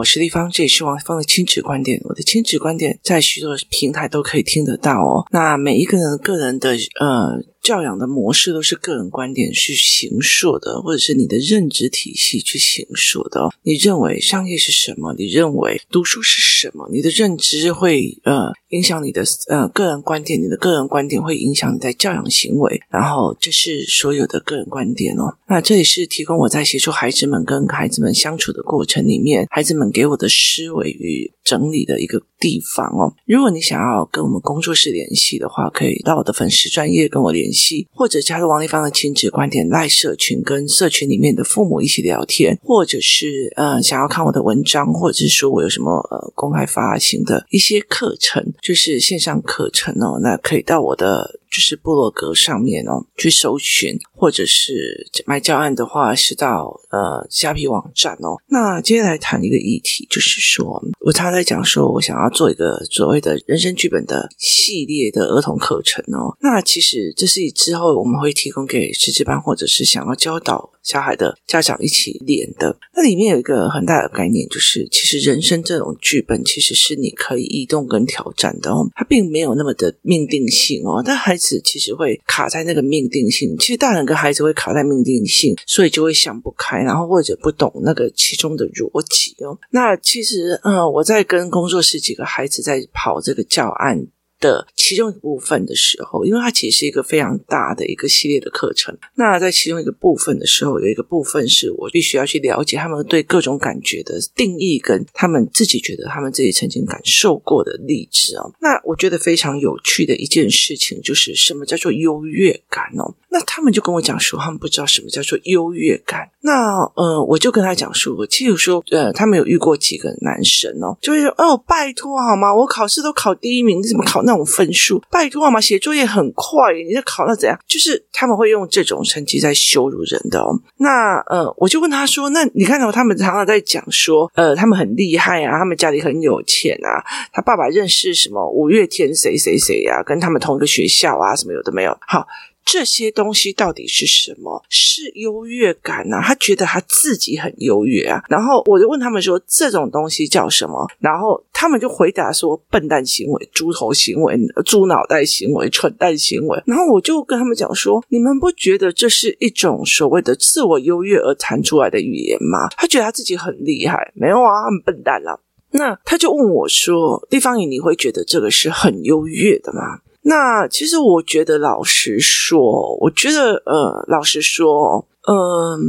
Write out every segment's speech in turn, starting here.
我是立方，这也是王芳的亲子观点。我的亲子观点在许多平台都可以听得到哦。那每一个人个人的呃。教养的模式都是个人观点去形塑的，或者是你的认知体系去形塑的。你认为商业是什么？你认为读书是什么？你的认知会呃影响你的呃个人观点，你的个人观点会影响你在教养行为。然后这是所有的个人观点哦。那这里是提供我在协助孩子们跟孩子们相处的过程里面，孩子们给我的思维与整理的一个地方哦。如果你想要跟我们工作室联系的话，可以到我的粉丝专业跟我联系。或者加入王立芳的亲子观点赖社群，跟社群里面的父母一起聊天，或者是呃想要看我的文章，或者是说我有什么呃公开发行的一些课程，就是线上课程哦，那可以到我的。就是部落格上面哦，去搜寻，或者是买教案的话，是到呃虾皮网站哦。那接下来谈一个议题，就是说我他在讲说，我想要做一个所谓的人生剧本的系列的儿童课程哦。那其实这是之后我们会提供给师资班或者是想要教导小孩的家长一起练的。那里面有一个很大的概念，就是其实人生这种剧本其实是你可以移动跟挑战的哦，它并没有那么的命定性哦，但孩子。其实会卡在那个命定性，其实大人跟孩子会卡在命定性，所以就会想不开，然后或者不懂那个其中的逻辑哦。那其实，嗯，我在跟工作室几个孩子在跑这个教案。的其中一部分的时候，因为它其实是一个非常大的一个系列的课程。那在其中一个部分的时候，有一个部分是我必须要去了解他们对各种感觉的定义，跟他们自己觉得他们自己曾经感受过的例子哦。那我觉得非常有趣的一件事情，就是什么叫做优越感哦？那他们就跟我讲说，他们不知道什么叫做优越感。那呃，我就跟他讲说，我其实说呃，他们有遇过几个男生哦，就会说哦，拜托好吗？我考试都考第一名，你怎么考那那种分数？拜托嘛？写作业很快，你在考到怎样？就是他们会用这种成绩在羞辱人的哦。那呃，我就问他说，那你看到他们常常在讲说，呃，他们很厉害啊，他们家里很有钱啊，他爸爸认识什么五月天谁谁谁呀，跟他们同一个学校啊，什么有的没有，好。这些东西到底是什么？是优越感啊？他觉得他自己很优越啊。然后我就问他们说：“这种东西叫什么？”然后他们就回答说：“笨蛋行为、猪头行为、猪脑袋行为、蠢蛋行为。”然后我就跟他们讲说：“你们不觉得这是一种所谓的自我优越而谈出来的语言吗？”他觉得他自己很厉害，没有啊，他们笨蛋啊。那他就问我说：“丽芳姨，你会觉得这个是很优越的吗？”那其实我觉得，老实说，我觉得，呃，老实说，嗯、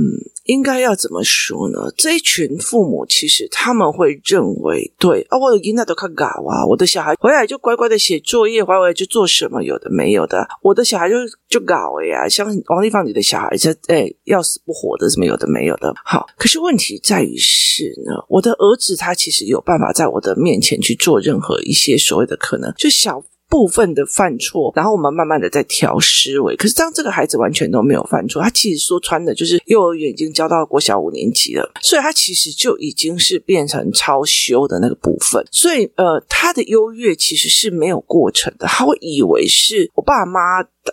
应该要怎么说呢？这一群父母其实他们会认为，对啊，我的囡仔都看搞啊，我的小孩回来就乖乖的写作业，回来就做什么，有的没有的，我的小孩就就搞呀，像王丽芳你的小孩，这哎要死不活的，什么有的没有的。好，可是问题在于是呢，我的儿子他其实有办法在我的面前去做任何一些所谓的可能，就小。部分的犯错，然后我们慢慢的在调思维。可是当这个孩子完全都没有犯错，他其实说穿的就是幼儿园已经教到国小五年级了，所以他其实就已经是变成超修的那个部分。所以呃，他的优越其实是没有过程的，他会以为是我爸妈。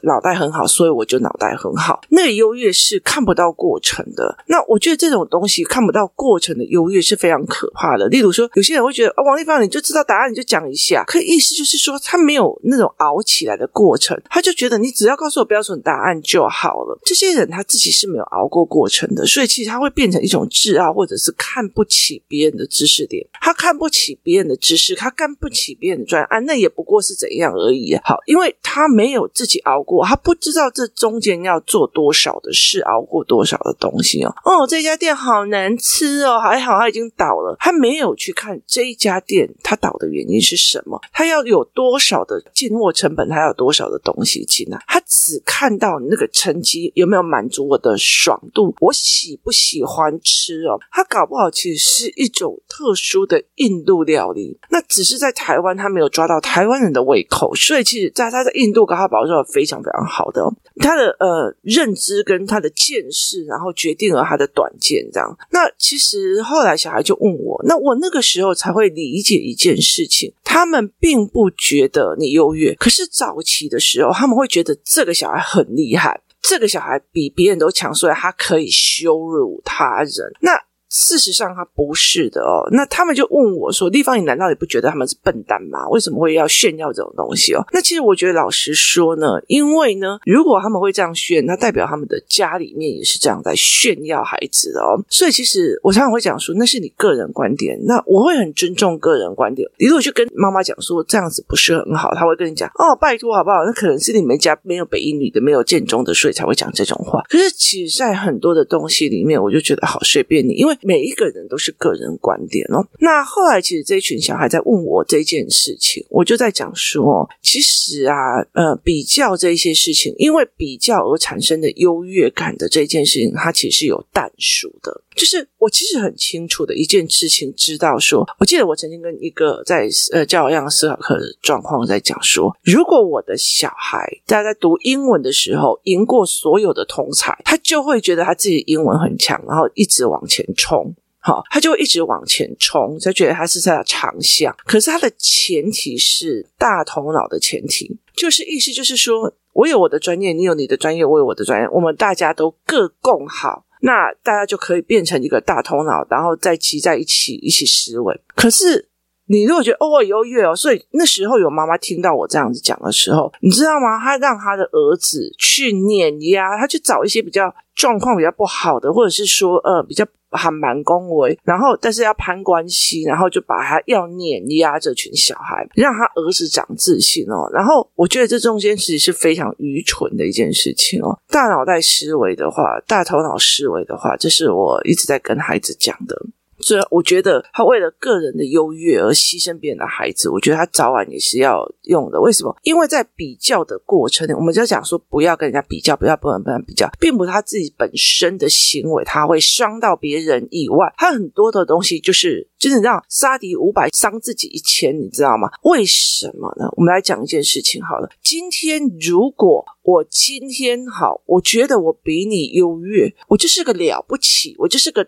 脑袋很好，所以我就脑袋很好。那个优越是看不到过程的。那我觉得这种东西看不到过程的优越是非常可怕的。例如说，有些人会觉得，哦，王丽芳，你就知道答案，你就讲一下。可意思就是说，他没有那种熬起来的过程，他就觉得你只要告诉我标准答案就好了。这些人他自己是没有熬过过程的，所以其实他会变成一种自傲，或者是看不起别人的知识点。他看不起别人的知识，他看不起别人的专案，那也不过是怎样而已。好，因为他没有自己熬。过他不知道这中间要做多少的事，熬过多少的东西哦。哦，这家店好难吃哦，还好他已经倒了。他没有去看这一家店他倒的原因是什么，他要有多少的进货成本，他要有多少的东西进来。他只看到那个成绩有没有满足我的爽度，我喜不喜欢吃哦。他搞不好其实是一种特殊的印度料理，那只是在台湾他没有抓到台湾人的胃口，所以其实在他在印度搞他保证非常非常好的，他的呃认知跟他的见识，然后决定了他的短见，这样。那其实后来小孩就问我，那我那个时候才会理解一件事情，他们并不觉得你优越，可是早期的时候，他们会觉得这个小孩很厉害，这个小孩比别人都强，所以他可以羞辱他人。那事实上他不是的哦。那他们就问我说：“丽芳，你难道你不觉得他们是笨蛋吗？为什么会要炫耀这种东西哦？”那其实我觉得，老实说呢，因为呢，如果他们会这样炫，那代表他们的家里面也是这样在炫耀孩子哦。所以其实我常常会讲说，那是你个人观点。那我会很尊重个人观点。你如果去跟妈妈讲说这样子不是很好，他会跟你讲：“哦，拜托好不好？”那可能是你们家没有北一女的，没有建中的，所以才会讲这种话。可是其实，在很多的东西里面，我就觉得好随便你，因为每一个人都是个人观点哦。那后来，其实这一群小孩在问我这件事情，我就在讲说，其实啊，呃，比较这些事情，因为比较而产生的优越感的这件事情，它其实是有但书的。就是我其实很清楚的一件事情，知道说，我记得我曾经跟一个在呃教养思考课的状况在讲说，如果我的小孩大家在读英文的时候赢过所有的同才，他就会觉得他自己英文很强，然后一直往前冲，冲好，他就一直往前冲，就觉得他是在长项。可是他的前提是大头脑的前提，就是意思就是说我有我的专业，你有你的专业，我有我的专业，我们大家都各共好。那大家就可以变成一个大头脑，然后再集在一起一起思维。可是你如果觉得哦，优越哦，所以那时候有妈妈听到我这样子讲的时候，你知道吗？他让他的儿子去碾压，他去找一些比较状况比较不好的，或者是说呃比较。还蛮恭维，然后但是要攀关系，然后就把他要碾压这群小孩，让他儿子长自信哦。然后我觉得这中间其实是非常愚蠢的一件事情哦。大脑袋思维的话，大头脑思维的话，这是我一直在跟孩子讲的。所以我觉得他为了个人的优越而牺牲别人的孩子，我觉得他早晚也是要用的。为什么？因为在比较的过程，我们就讲说不要跟人家比较，不要不能不能比较，并不是他自己本身的行为他会伤到别人以外，他很多的东西就是就是让杀敌五百伤自己一千，你知道吗？为什么呢？我们来讲一件事情好了。今天如果我今天好，我觉得我比你优越，我就是个了不起，我就是个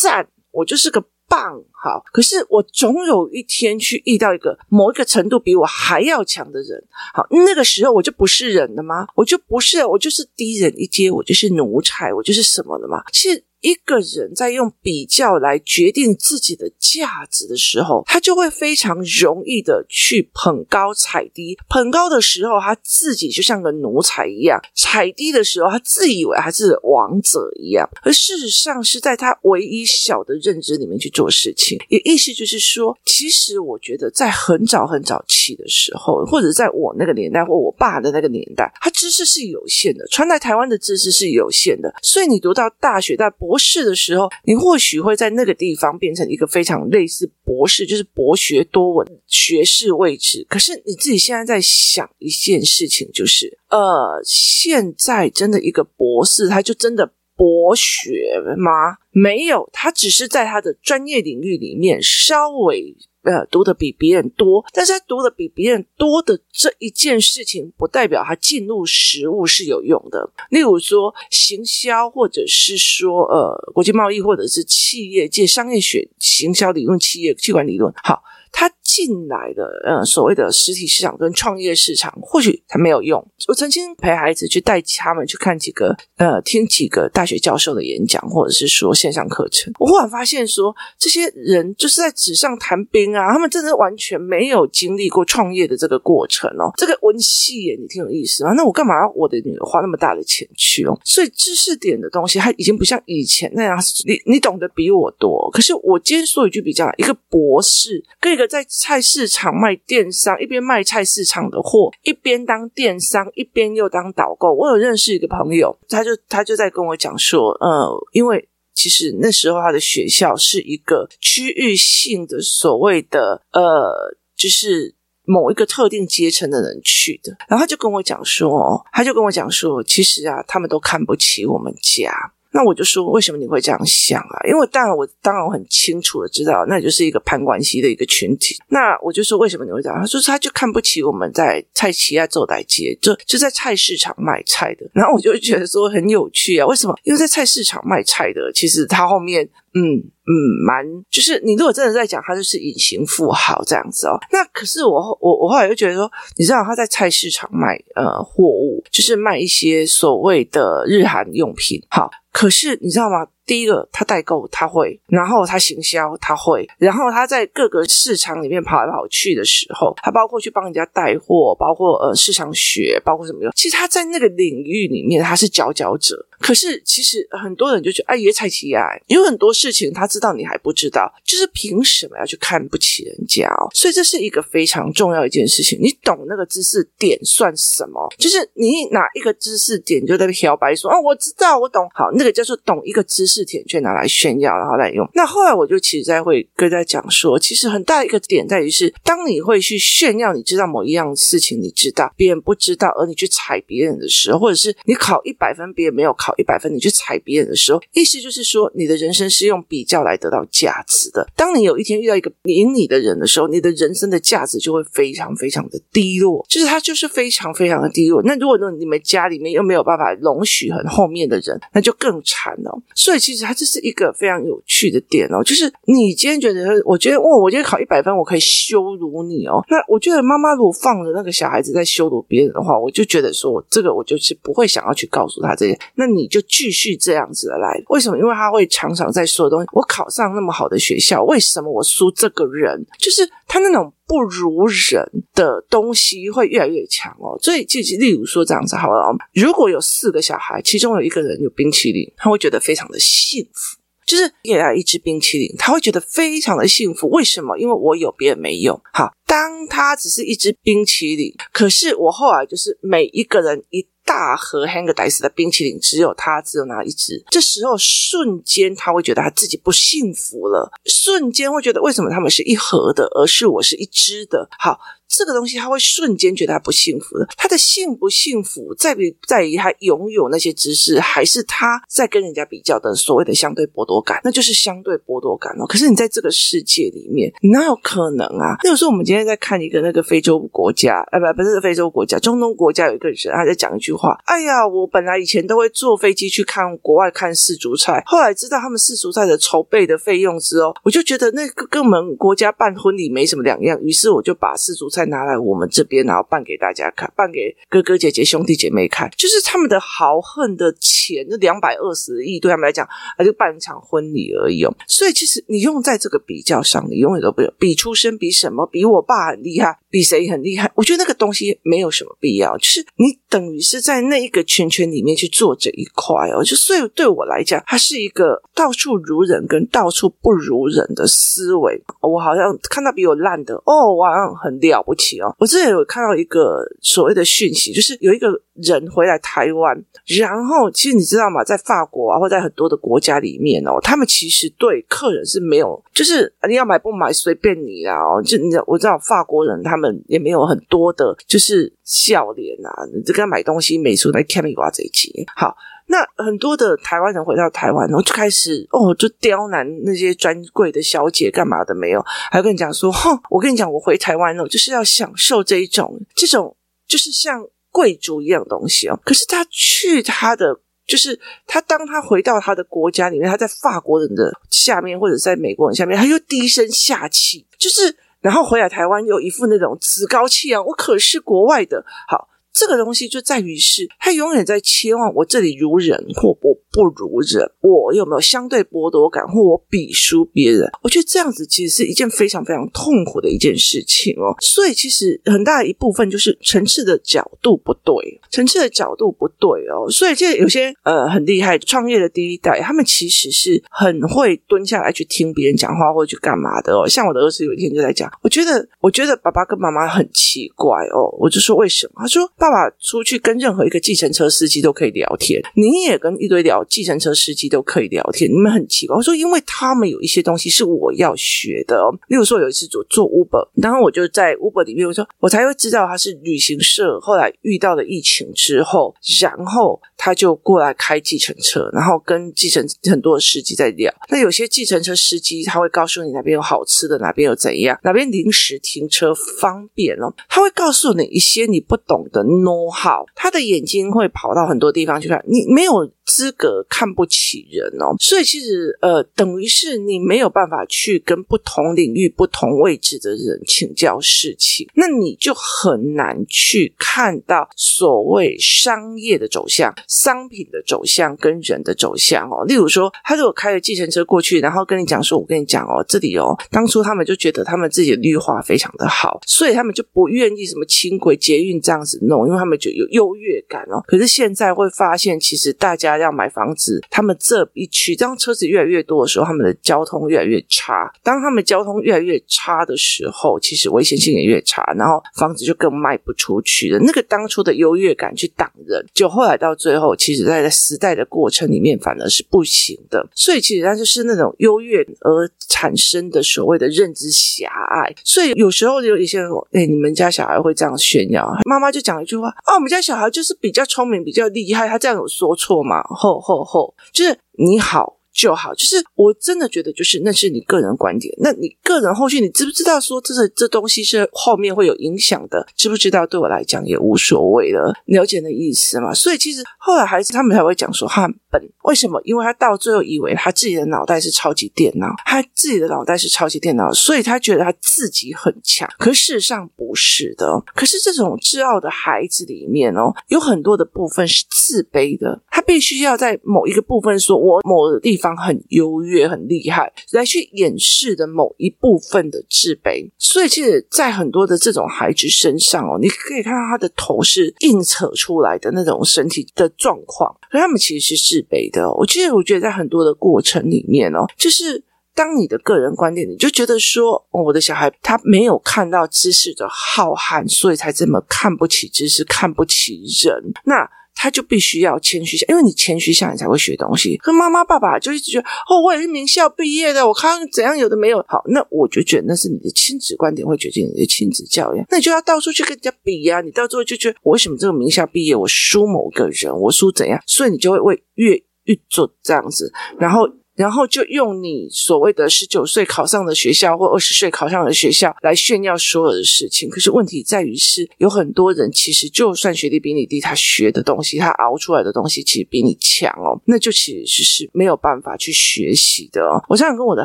赞。我就是个棒，好，可是我总有一天去遇到一个某一个程度比我还要强的人，好，那个时候我就不是人了吗？我就不是，我就是低人一阶，我就是奴才，我就是什么了吗？其实。一个人在用比较来决定自己的价值的时候，他就会非常容易的去捧高踩低。捧高的时候，他自己就像个奴才一样；踩低的时候，他自以为他是王者一样。而事实上，是在他唯一小的认知里面去做事情。也意思就是说，其实我觉得在很早很早期的时候，或者在我那个年代，或我爸的那个年代，他知识是有限的，传来台湾的知识是有限的。所以你读到大学，在博博士的时候，你或许会在那个地方变成一个非常类似博士，就是博学多闻学士位置。可是你自己现在在想一件事情，就是呃，现在真的一个博士，他就真的博学吗？没有，他只是在他的专业领域里面稍微。呃，读的比别人多，但是他读的比别人多的这一件事情，不代表他进入实物是有用的。例如说，行销，或者是说，呃，国际贸易，或者是企业界商业学、行销理论、企业企管理论，好。他进来的，呃，所谓的实体市场跟创业市场，或许他没有用。我曾经陪孩子去带他们去看几个，呃，听几个大学教授的演讲，或者是说线上课程。我忽然发现说，这些人就是在纸上谈兵啊，他们真的完全没有经历过创业的这个过程哦。这个文戏耶，你挺有意思啊。那我干嘛要我的女儿花那么大的钱去哦？所以知识点的东西，它已经不像以前那样，你你懂得比我多。可是我今天说一句比较，一个博士跟一个。在菜市场卖电商，一边卖菜市场的货，一边当电商，一边又当导购。我有认识一个朋友，他就他就在跟我讲说，呃，因为其实那时候他的学校是一个区域性的，所谓的呃，就是某一个特定阶层的人去的。然后他就跟我讲说，他就跟我讲说，其实啊，他们都看不起我们家。那我就说，为什么你会这样想啊？因为当然我当然我很清楚的知道，那就是一个攀关系的一个群体。那我就说，为什么你会这样？他说他就看不起我们在菜市仔做代志，就就在菜市场卖菜的。然后我就觉得说很有趣啊，为什么？因为在菜市场卖菜的，其实他后面。嗯嗯，蛮就是你如果真的在讲，他就是隐形富豪这样子哦。那可是我我我后来又觉得说，你知道他在菜市场卖呃货物，就是卖一些所谓的日韩用品。好，可是你知道吗？第一个，他代购他会，然后他行销他会，然后他在各个市场里面跑来跑去的时候，他包括去帮人家带货，包括呃市场学，包括什么的。其实他在那个领域里面他是佼佼者。可是其实很多人就觉得，哎，也才奇呀，有很多事情他知道你还不知道，就是凭什么要去看不起人家哦？所以这是一个非常重要一件事情。你懂那个知识点算什么？就是你哪一个知识点就在那漂白说哦，我知道，我懂。好，那个叫做懂一个知识点，却拿来炫耀，然后来用。那后来我就其实在会跟大家讲说，其实很大一个点在于是，当你会去炫耀你知道某一样事情，你知道别人不知道，而你去踩别人的时候，或者是你考一百分，别人没有考。一百分，你去踩别人的时候，意思就是说，你的人生是用比较来得到价值的。当你有一天遇到一个赢你的人的时候，你的人生的价值就会非常非常的低落，就是他就是非常非常的低落。那如果说你们家里面又没有办法容许很后面的人，那就更惨了。所以其实它这是一个非常有趣的点哦，就是你今天觉得，我觉得哦，我今天考一百分，我可以羞辱你哦。那我觉得妈妈如果放着那个小孩子在羞辱别人的话，我就觉得说，这个我就是不会想要去告诉他这些。那你。就继续这样子的来，为什么？因为他会常常在说东西。我考上那么好的学校，为什么我输这个人？就是他那种不如人的东西会越来越强哦。所以，就例如说这样子好了，如果有四个小孩，其中有一个人有冰淇淋，他会觉得非常的幸福。就是给他一支冰淇淋，他会觉得非常的幸福。为什么？因为我有，别人没有。好，当他只是一支冰淇淋，可是我后来就是每一个人一。大盒 Häagen-Dazs 的冰淇淋，只有他只有拿一支。这时候瞬间他会觉得他自己不幸福了，瞬间会觉得为什么他们是一盒的，而是我是一支的。好。这个东西他会瞬间觉得他不幸福的，他的幸不幸福在于在于他拥有那些知识，还是他在跟人家比较的所谓的相对剥夺感，那就是相对剥夺感哦。可是你在这个世界里面，哪有可能啊？那有时候我们今天在看一个那个非洲国家，哎，不，不是非洲国家，中东国家有一个人他在讲一句话：哎呀，我本来以前都会坐飞机去看国外看世足赛，后来知道他们世足赛的筹备的费用之后，我就觉得那个跟我们国家办婚礼没什么两样，于是我就把世足赛。拿来我们这边，然后办给大家看，办给哥哥姐姐、兄弟姐妹看，就是他们的豪横的钱，那两百二十亿，对他们来讲，啊，就办一场婚礼而已哦。所以，其实你用在这个比较上，你永远都不用比出身，比什么？比我爸很厉害，比谁很厉害？我觉得那个东西没有什么必要，就是你等于是在那一个圈圈里面去做这一块哦。就所以对我来讲，它是一个到处如人跟到处不如人的思维。我好像看到比我烂的，哦，我好像很了不起哦！我之前有看到一个所谓的讯息，就是有一个人回来台湾，然后其实你知道吗？在法国啊，或在很多的国家里面哦，他们其实对客人是没有，就是你要买不买随便你啊！哦，就你知道，我知道法国人他们也没有很多的，就是笑脸啊，你这个买东西美术来看你瓜这一期好。那很多的台湾人回到台湾，然后就开始哦，就刁难那些专柜的小姐干嘛的没有？还跟你讲说，哼，我跟你讲，我回台湾了，就是要享受这一种这种就是像贵族一样东西哦。可是他去他的，就是他当他回到他的国家里面，他在法国人的下面，或者在美国人下面，他又低声下气，就是然后回来台湾又一副那种趾高气扬，我可是国外的，好。这个东西就在于是，他永远在期望我这里如人或我不如人，我有没有相对剥夺感，或我比输别人？我觉得这样子其实是一件非常非常痛苦的一件事情哦。所以其实很大一部分就是层次的角度不对，层次的角度不对哦。所以这有些呃很厉害创业的第一代，他们其实是很会蹲下来去听别人讲话或者去干嘛的哦。像我的儿子有一天就在讲，我觉得我觉得爸爸跟妈妈很奇怪哦。我就说为什么？他说。爸爸出去跟任何一个计程车司机都可以聊天，你也跟一堆聊计程车司机都可以聊天。你们很奇怪，我说因为他们有一些东西是我要学的。例如说有一次做做 Uber，然后我就在 Uber 里面，我说我才会知道他是旅行社。后来遇到了疫情之后，然后他就过来开计程车，然后跟计程很多的司机在聊。那有些计程车司机他会告诉你哪边有好吃的，哪边有怎样，哪边临时停车方便哦。他会告诉你一些你不懂的。know how，他的眼睛会跑到很多地方去看，你没有资格看不起人哦。所以其实呃，等于是你没有办法去跟不同领域、不同位置的人请教事情，那你就很难去看到所谓商业的走向。商品的走向跟人的走向哦。例如说，他如果开了计程车过去，然后跟你讲说：“我跟你讲哦，这里哦，当初他们就觉得他们自己的绿化非常的好，所以他们就不愿意什么轻轨、捷运这样子弄，因为他们就有优越感哦。可是现在会发现，其实大家要买房子，他们这一区当车子越来越多的时候，他们的交通越来越差。当他们交通越来越差的时候，其实危险性也越差，然后房子就更卖不出去了。那个当初的优越感去挡人，就后来到最最后，其实在时代的过程里面，反而是不行的。所以其实它就是那种优越而产生的所谓的认知狭隘。所以有时候有一些人说：“哎，你们家小孩会这样炫耀？”妈妈就讲一句话：“啊，我们家小孩就是比较聪明，比较厉害。”他这样有说错吗？吼吼吼，就是你好。就好，就是我真的觉得，就是那是你个人观点。那你个人后续，你知不知道说这是这东西是后面会有影响的？知不知道？对我来讲也无所谓了，了解的意思嘛。所以其实后来孩子他们才会讲说他很笨，为什么？因为他到最后以为他自己的脑袋是超级电脑，他自己的脑袋是超级电脑，所以他觉得他自己很强。可事实上不是的。可是这种自傲的孩子里面哦，有很多的部分是自卑的，他必须要在某一个部分说，我某个地方。方很优越、很厉害，来去掩饰的某一部分的自卑，所以其实，在很多的这种孩子身上哦，你可以看到他的头是硬扯出来的那种身体的状况，可他们其实是自卑的。我其实我觉得，在很多的过程里面哦，就是当你的个人观点，你就觉得说，我的小孩他没有看到知识的浩瀚，所以才这么看不起知识，看不起人。那。他就必须要谦虚下，因为你谦虚下，你才会学东西。可妈妈、爸爸就一直觉得，哦，我也是名校毕业的，我看怎样有的没有。好，那我就觉得那是你的亲子观点会决定你的亲子教育。那你就要到处去跟人家比呀、你到最后就觉得，我为什么这个名校毕业，我输某个人，我输怎样？所以你就会为越越做这样子，然后。然后就用你所谓的十九岁考上的学校或二十岁考上的学校来炫耀所有的事情。可是问题在于是，有很多人其实就算学历比你低，他学的东西，他熬出来的东西其实比你强哦。那就其实是没有办法去学习的哦。我常常跟我的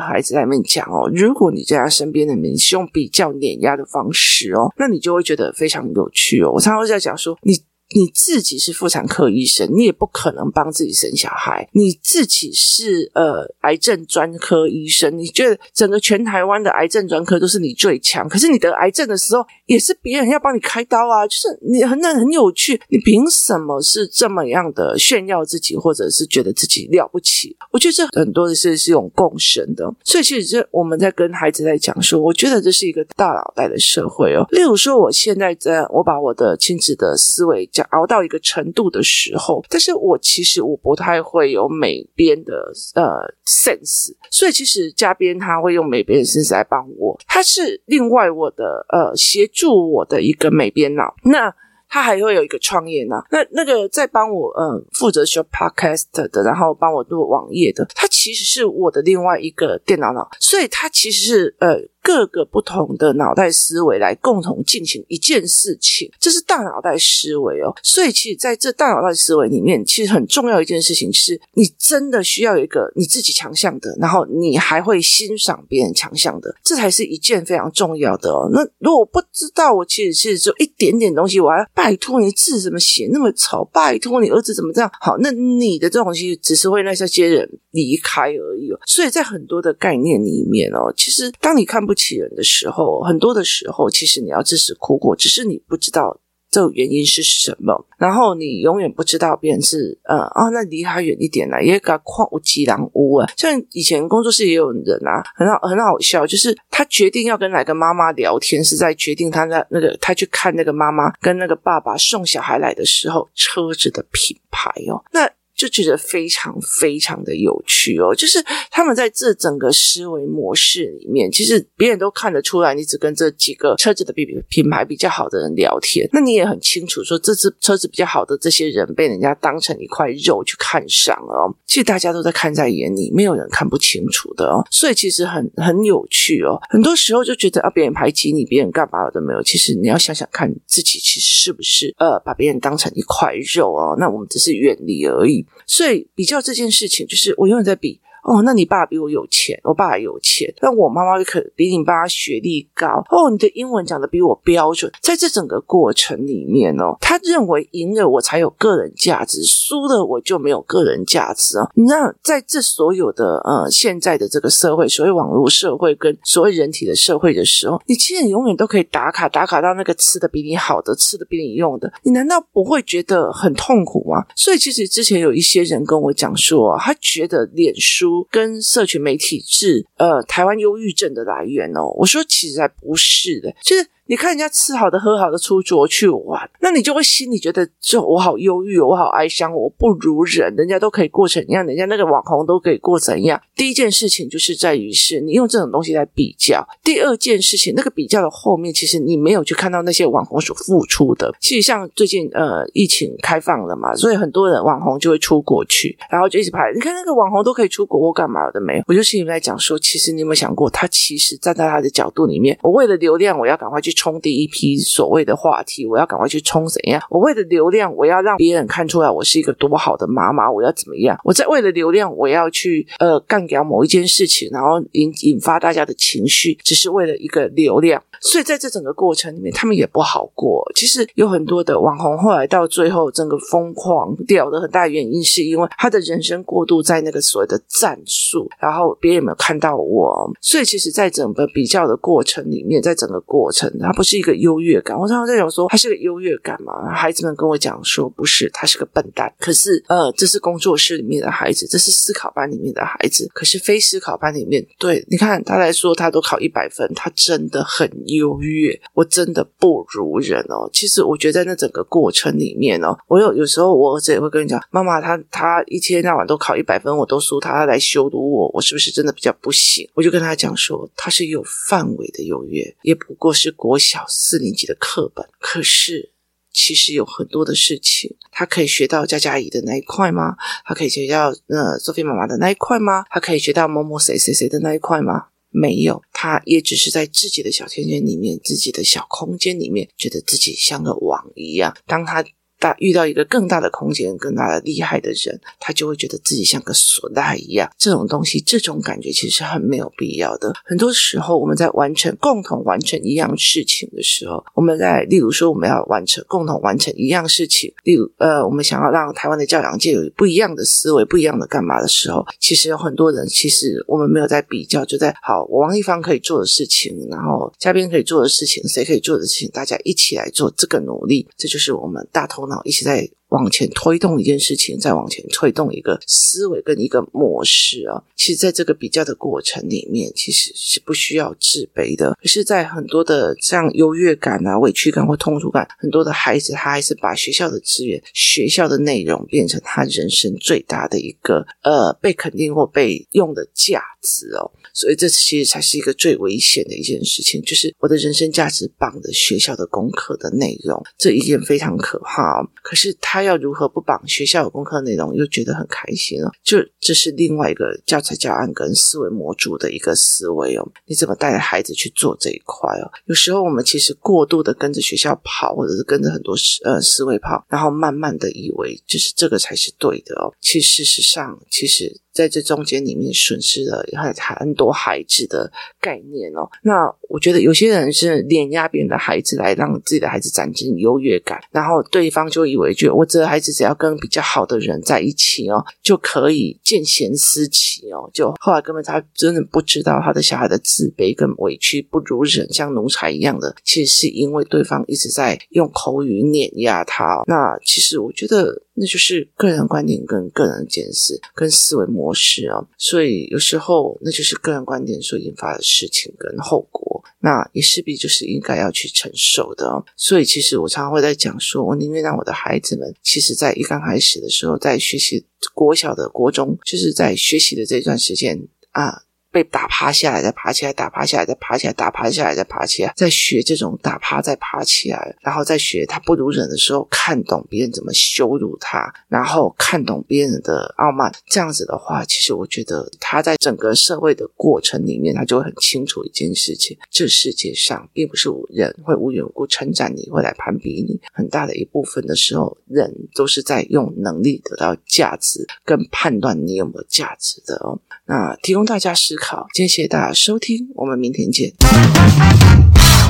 孩子在里面讲哦，如果你在他身边的人是用比较碾压的方式哦，那你就会觉得非常有趣哦。我常常会在讲说你。你自己是妇产科医生，你也不可能帮自己生小孩。你自己是呃癌症专科医生，你觉得整个全台湾的癌症专科都是你最强，可是你得癌症的时候，也是别人要帮你开刀啊。就是你很那很有趣，你凭什么是这么样的炫耀自己，或者是觉得自己了不起？我觉得这很多的事是用共生的。所以其实我们在跟孩子在讲说，我觉得这是一个大脑袋的社会哦。例如说，我现在在我把我的亲子的思维熬到一个程度的时候，但是我其实我不太会有美编的呃 sense，所以其实嘉宾他会用美编的 sense 来帮我，他是另外我的呃协助我的一个美编脑，那他还会有一个创业脑，那那个在帮我嗯、呃、负责修 podcast 的，然后帮我做网页的，他其实是我的另外一个电脑脑，所以他其实是呃。各个不同的脑袋思维来共同进行一件事情，这是大脑袋思维哦。所以，其实在这大脑袋思维里面，其实很重要一件事情是，你真的需要一个你自己强项的，然后你还会欣赏别人强项的，这才是一件非常重要的哦。那如果我不知道，我其实其实只有一点点东西，我还要拜托你字怎么写那么丑，拜托你儿子怎么这样好，那你的这种东西只是会让这些人离开而已哦。所以在很多的概念里面哦，其实当你看不起人的时候，很多的时候，其实你要自食苦果，只是你不知道这原因是什么。然后你永远不知道别人是呃啊，那离他远一点来，也个矿无吉狼屋啊。像以前工作室也有人啊，很好很好笑，就是他决定要跟哪个妈妈聊天，是在决定他那那个他去看那个妈妈跟那个爸爸送小孩来的时候车子的品牌哦，那。就觉得非常非常的有趣哦，就是他们在这整个思维模式里面，其实别人都看得出来，你只跟这几个车子的比品牌比较好的人聊天，那你也很清楚说，这次车子比较好的这些人被人家当成一块肉去看上了哦。其实大家都在看在眼里，没有人看不清楚的哦。所以其实很很有趣哦。很多时候就觉得啊，别人排挤你，别人干嘛都没有。其实你要想想看，自己其实是不是呃把别人当成一块肉哦？那我们只是远离而已。所以比较这件事情，就是我永远在比哦，那你爸比我有钱，我爸有钱，但我妈妈可比你爸学历高。哦，你的英文讲的比我标准。在这整个过程里面哦，他认为赢了我才有个人价值，输了我就没有个人价值啊。那在这所有的呃现在的这个社会，所谓网络社会跟所谓人体的社会的时候，你其实永远都可以打卡，打卡到那个吃的比你好的，吃的比你用的，你难道不会觉得很痛苦吗？所以其实之前有一些人跟我讲说，他觉得脸书跟社群媒体是呃台湾忧郁症的来源哦。我说其实还不是的，就是。你看人家吃好的、喝好的、出国去玩，那你就会心里觉得，就我好忧郁，我好哀伤，我不如人，人家都可以过成一样，人家那个网红都可以过怎样？第一件事情就是在于是你用这种东西来比较。第二件事情，那个比较的后面，其实你没有去看到那些网红所付出的。其实像最近呃疫情开放了嘛，所以很多人网红就会出国去，然后就一直拍。你看那个网红都可以出国，我干嘛的没有？我就心里在讲说，其实你有没有想过，他其实站在他的角度里面，我为了流量，我要赶快去。冲第一批所谓的话题，我要赶快去冲怎样？我为了流量，我要让别人看出来我是一个多好的妈妈，我要怎么样？我在为了流量，我要去呃干掉某一件事情，然后引引发大家的情绪，只是为了一个流量。所以在这整个过程里面，他们也不好过。其实有很多的网红后来到最后，整个疯狂掉的很大原因，是因为他的人生过度在那个所谓的战术，然后别人有没有看到我？所以其实，在整个比较的过程里面，在整个过程。他不是一个优越感，我常常在讲说他是个优越感嘛。孩子们跟我讲说不是，他是个笨蛋。可是呃，这是工作室里面的孩子，这是思考班里面的孩子。可是非思考班里面，对，你看他来说，他都考一百分，他真的很优越。我真的不如人哦。其实我觉得在那整个过程里面哦，我有有时候我儿子也会跟你讲，妈妈他他一天到晚都考一百分，我都输他，他来羞辱我，我是不是真的比较不行？我就跟他讲说，他是有范围的优越，也不过是国。我小四年级的课本，可是其实有很多的事情，他可以学到佳佳姨的那一块吗？他可以学到呃苏菲妈妈的那一块吗？他可以学到某某谁谁谁的那一块吗？没有，他也只是在自己的小圈圈里面，自己的小空间里面，觉得自己像个网一样。当他大遇到一个更大的空间、更大的厉害的人，他就会觉得自己像个唢呐一样。这种东西，这种感觉其实很没有必要的。很多时候，我们在完成共同完成一样事情的时候，我们在例如说我们要完成共同完成一样事情，例如呃，我们想要让台湾的教养界有不一样的思维、不一样的干嘛的时候，其实有很多人，其实我们没有在比较，就在好，我王一方可以做的事情，然后嘉宾可以做的事情，谁可以做的事情，大家一起来做这个努力，这就是我们大同头。一起在往前推动一件事情，再往前推动一个思维跟一个模式啊。其实，在这个比较的过程里面，其实是不需要自卑的。可是，在很多的这样优越感啊、委屈感或痛楚感，很多的孩子他还是把学校的资源、学校的内容变成他人生最大的一个呃被肯定或被用的价值哦。所以，这其实才是一个最危险的一件事情，就是我的人生价值绑的学校的功课的内容，这一件非常可怕哦。可是他要如何不绑学校有功课内容，又觉得很开心哦？就这是另外一个教材教案跟思维模组的一个思维哦。你怎么带着孩子去做这一块哦？有时候我们其实过度的跟着学校跑，或者是跟着很多思呃思维跑，然后慢慢的以为就是这个才是对的哦。其实事实上，其实。在这中间里面损失了很很多孩子的概念哦。那我觉得有些人是碾压别人的孩子来让自己的孩子展现优越感，然后对方就以为就我这孩子只要跟比较好的人在一起哦，就可以见贤思齐哦。就后来根本他真的不知道他的小孩的自卑跟委屈不如人，像奴才一样的，其实是因为对方一直在用口语碾压他。那其实我觉得。那就是个人观点跟个人见识跟思维模式啊，所以有时候那就是个人观点所引发的事情跟后果，那也势必就是应该要去承受的。所以其实我常常会在讲说，我宁愿让我的孩子们，其实在一刚开始的时候，在学习国小的国中，就是在学习的这段时间啊。被打趴下来，再爬起来，打趴下来，再爬起来，打趴下来，再爬起来，再学这种打趴再爬起来，然后再学他不如人的时候，看懂别人怎么羞辱他，然后看懂别人的傲慢。这样子的话，其实我觉得他在整个社会的过程里面，他就会很清楚一件事情：这世界上并不是人会无缘无故称赞你，会来攀比你。很大的一部分的时候，人都是在用能力得到价值，跟判断你有没有价值的哦。那提供大家思好，谢谢大家收听，我们明天见。